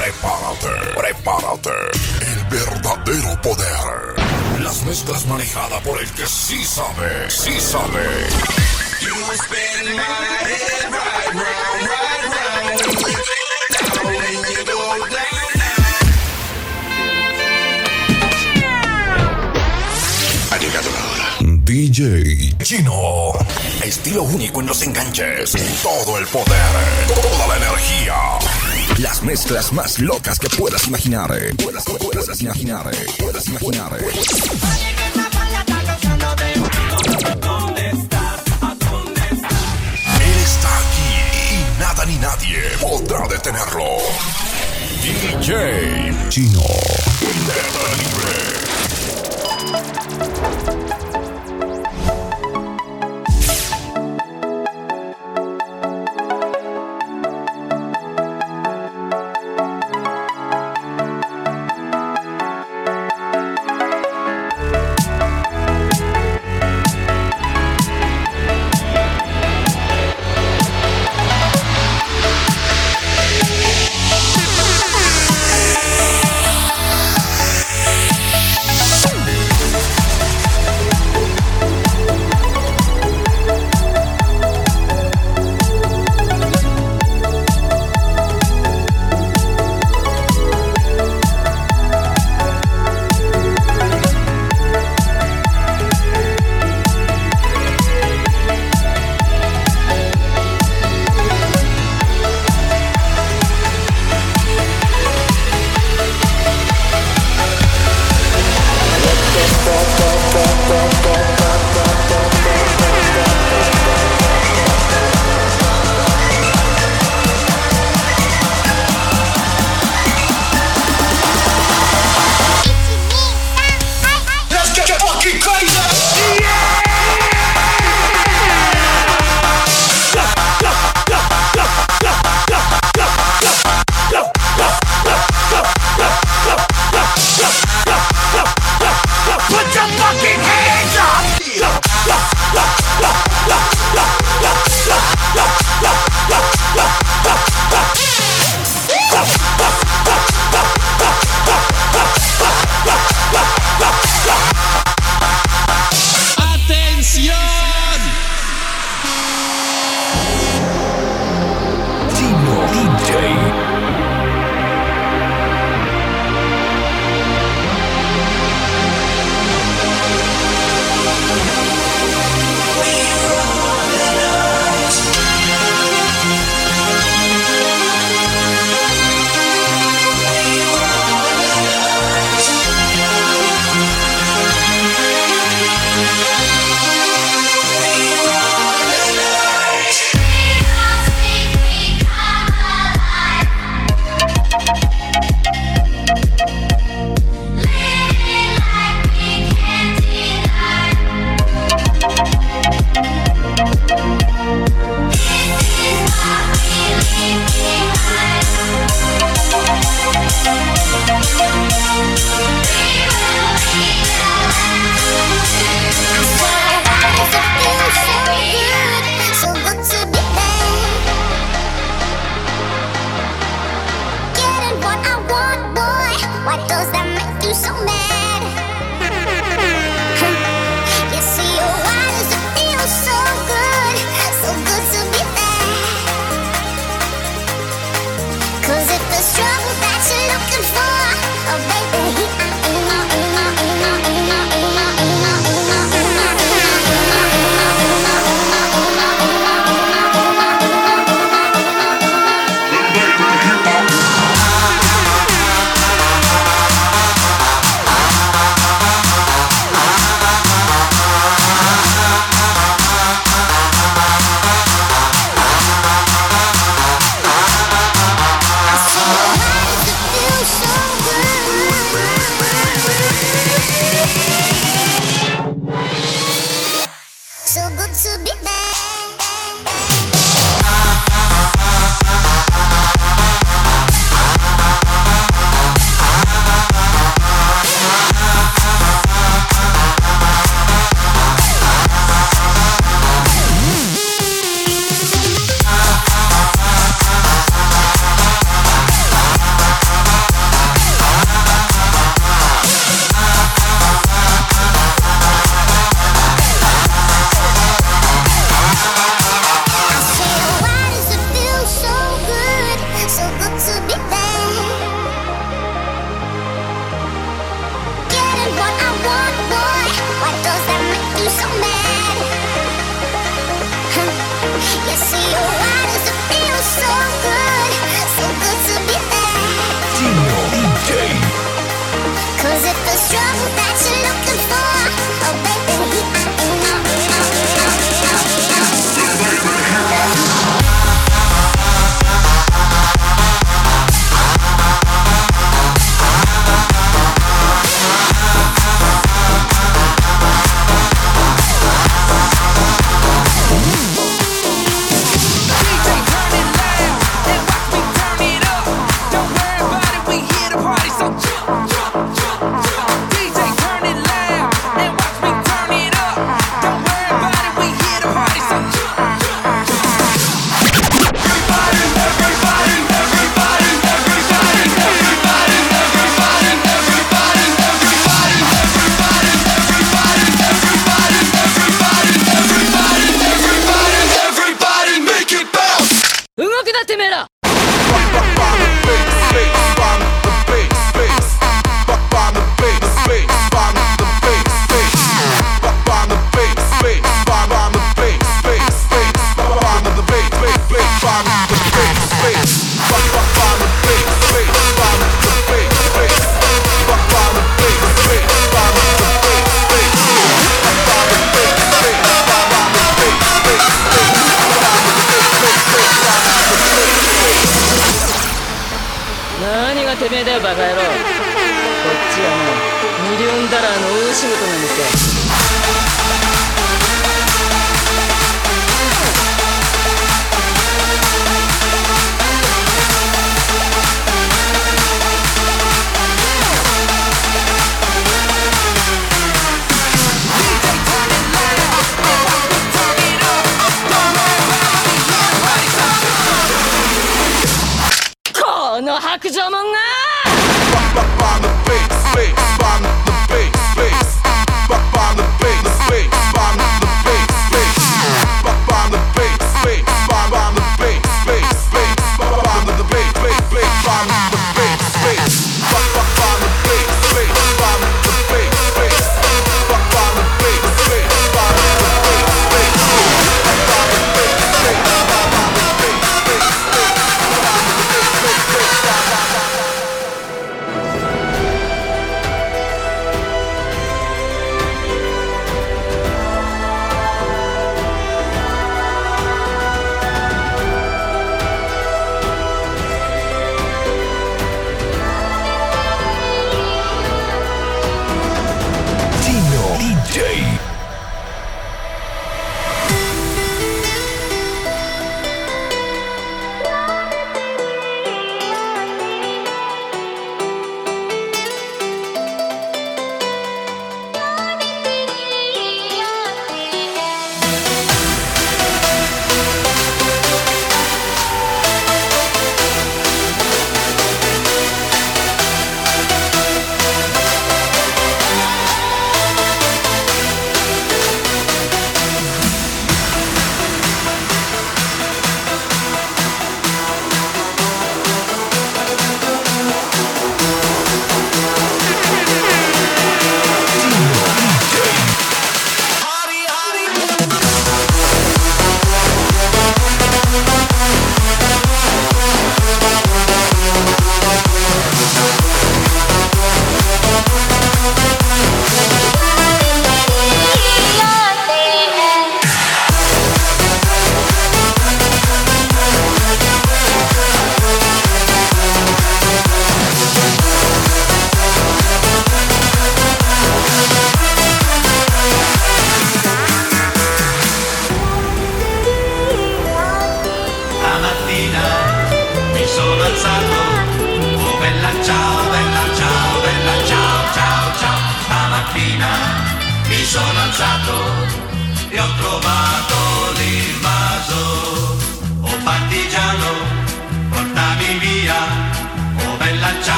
Prepárate, prepárate. El verdadero poder. Las mezclas manejadas por el que sí sabe, sí sabe. You spin my head right round, right round. You go down, when you go down. Ha llegado la hora. DJ Chino. Estilo único en los enganches. Todo el poder. Toda la energía. Las mezclas más locas que puedas imaginar. Puedas, puedas imaginar. Puedas imaginar. Él está aquí y nada ni nadie podrá detenerlo. DJ Chino. Libre.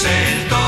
What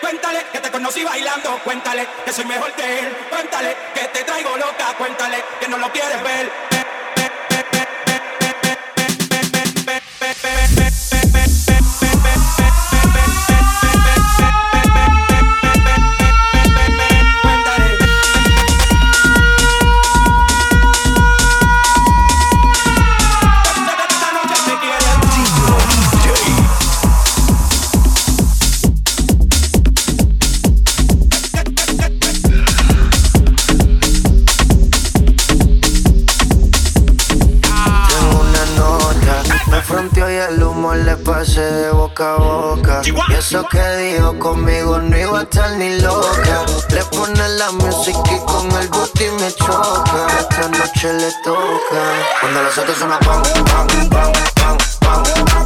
Cuéntale que te conocí bailando, cuéntale que soy mejor que él. Cuéntale que te traigo loca, cuéntale que no lo quieres ver. Eso que dijo conmigo no iba a estar ni loca. Le pone la música y con el booty me choca. Esta noche le toca. Cuando los otros suenan pam, pam, pam, pam, pam, pam.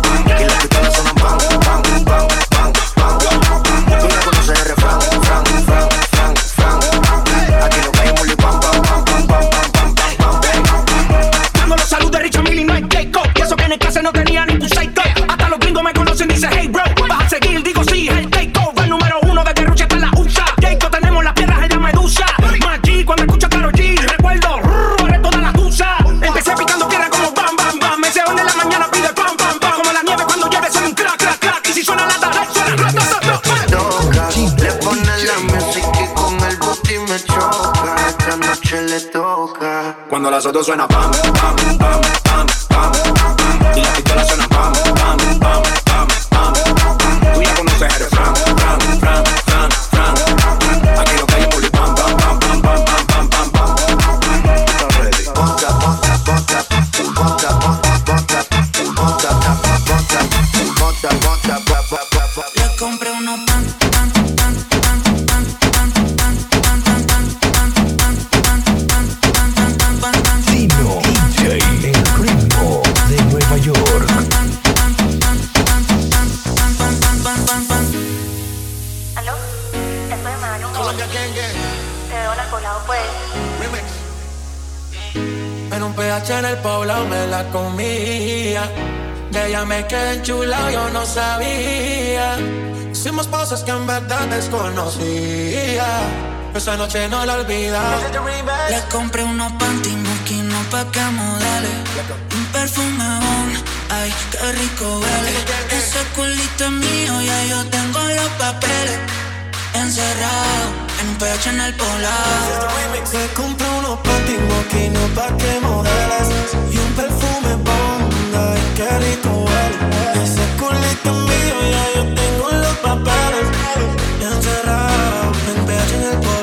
todo suena pam. sabía. Hicimos cosas que en verdad desconocía. Esa noche no la olvidaba. Le compré unos panty no pa' que modele. Un perfume on, ay, qué rico huele. Ese culito es mío, ya yo tengo los papeles. Encerrado en un pecho en el polar. Le compré unos panty no pa' que modeles. Y un perfume on. Ese culito mío ya yo tengo los papeles. Encerrado, en en el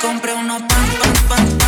compré unos pan, pan, pan.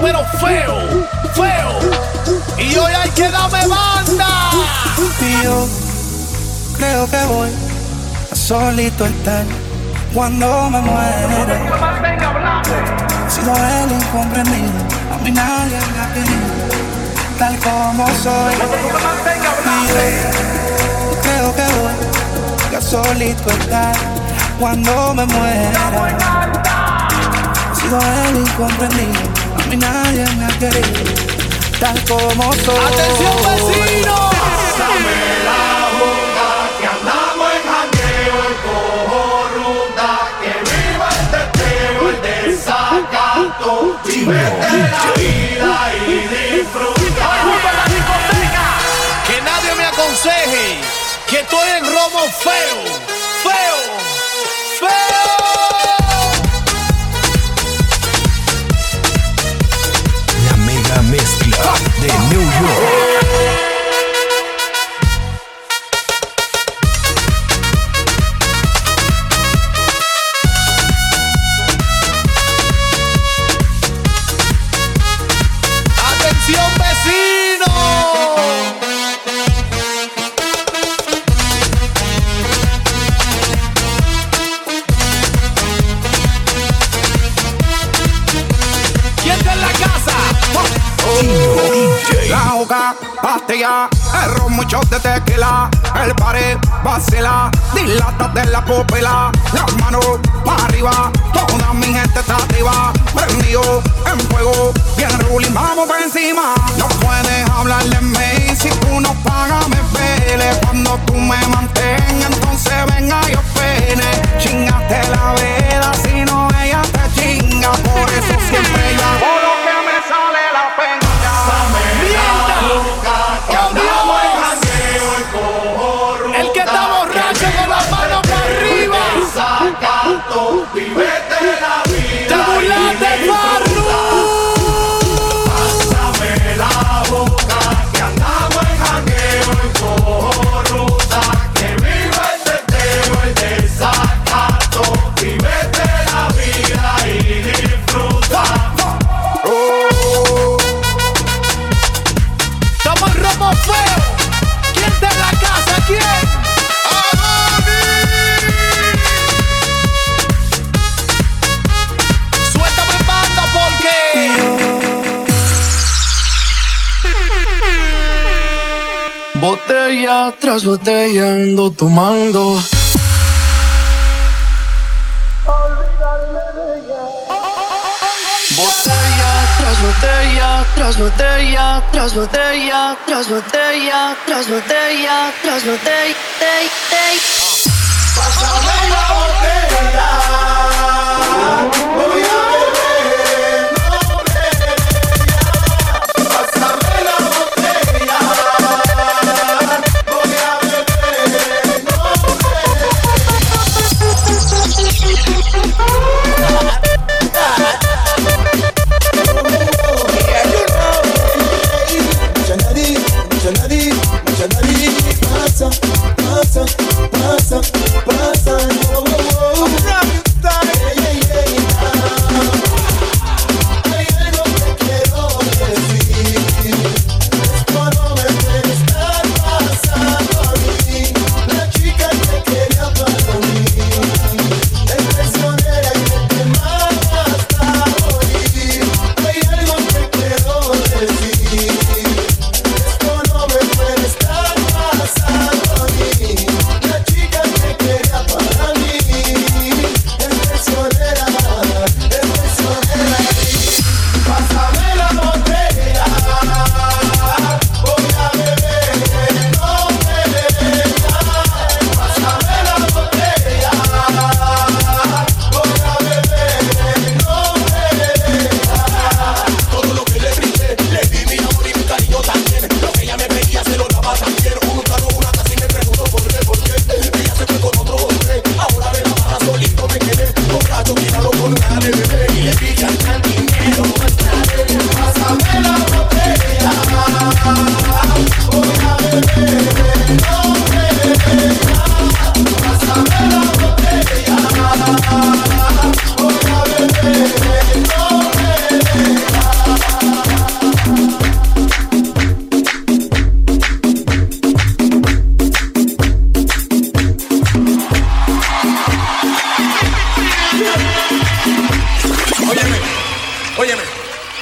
pero feo, feo. Y hoy hay que darme banda. Y yo creo que voy a solito estar cuando me muera. Sido el incomprendido, a mí nadie me ha querido, tal como soy. Y yo creo que voy a solito estar cuando me muera. He sido el incomprendido y nadie me ha querido tal como soy. ¡Atención, vecino! Pásame la boca que andamos en jangueo y cojo. Que viva el teteo, el desacato. Y la vida y disfruta. ¡Vamos la discoteca! Que nadie me aconseje que estoy en romo feo. Ron, muchos de tequila. El pared vacila, dilata de la pupila. Las manos para arriba, toda mi gente está arriba. Prendido en fuego, bien ruling, vamos por encima. No puedes hablar de mí si tú no pagas, me pele. Cuando tú me mantengas, entonces venga yo pene. Chingate la veda, si no ella te chinga. Por eso siempre yo tras botella ando tomando. Botella tras botella, tras botella, tras botella, tras botella, tras botella, tras botella. Pásame la botella.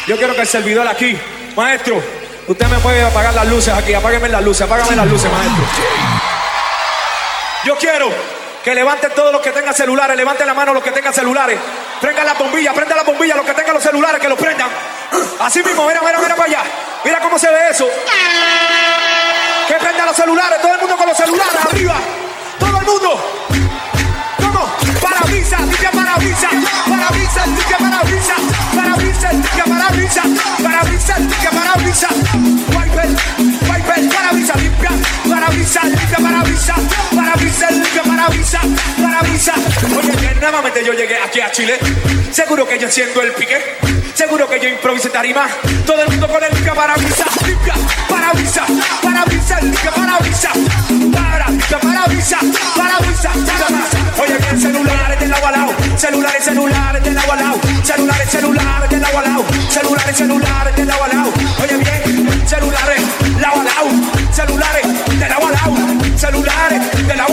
Yo quiero que el servidor aquí, maestro, usted me puede apagar las luces aquí, apágueme las luces, apágame las luces, maestro. Yo quiero que levanten todos los que tengan celulares, levanten la mano los que tengan celulares, prendan la bombilla, prendan la bombilla, los que tengan los celulares, que los prendan. Así mismo, mira, mira, mira para allá. Mira cómo se ve eso. Que prendan los celulares, todo el mundo con los celulares, arriba. Todo el mundo. ¿Cómo? Parabrisa, limpia parabrisa, parabrisa, limpia parabrisa, parabrisa, limpia parabrisa, parabrisa, limpia parabrisa, wiper, wiper, parabrisa, limpia, parabrisa, limpia parabrisa, parabrisa, limpia parabrisa, parabrisa. Oye, que nuevamente yo llegué aquí a Chile, seguro que yo enciendo el pique, seguro que yo improvisé tarima, todo el mundo con el limpia parabrisa, limpia, parabrisa, parabrisa, limpia parabrisa, para, limpia parabrisa, parabrisa, limpia parabrisa. Oye, bien, celulares del agua al lado, celulares, celulares del agua al lado, celulares, celulares del agua al lado, celulares, celulares del agua al lado. Oye, bien, celulares, lado al lado, celulares del agua al lado, celulares del agua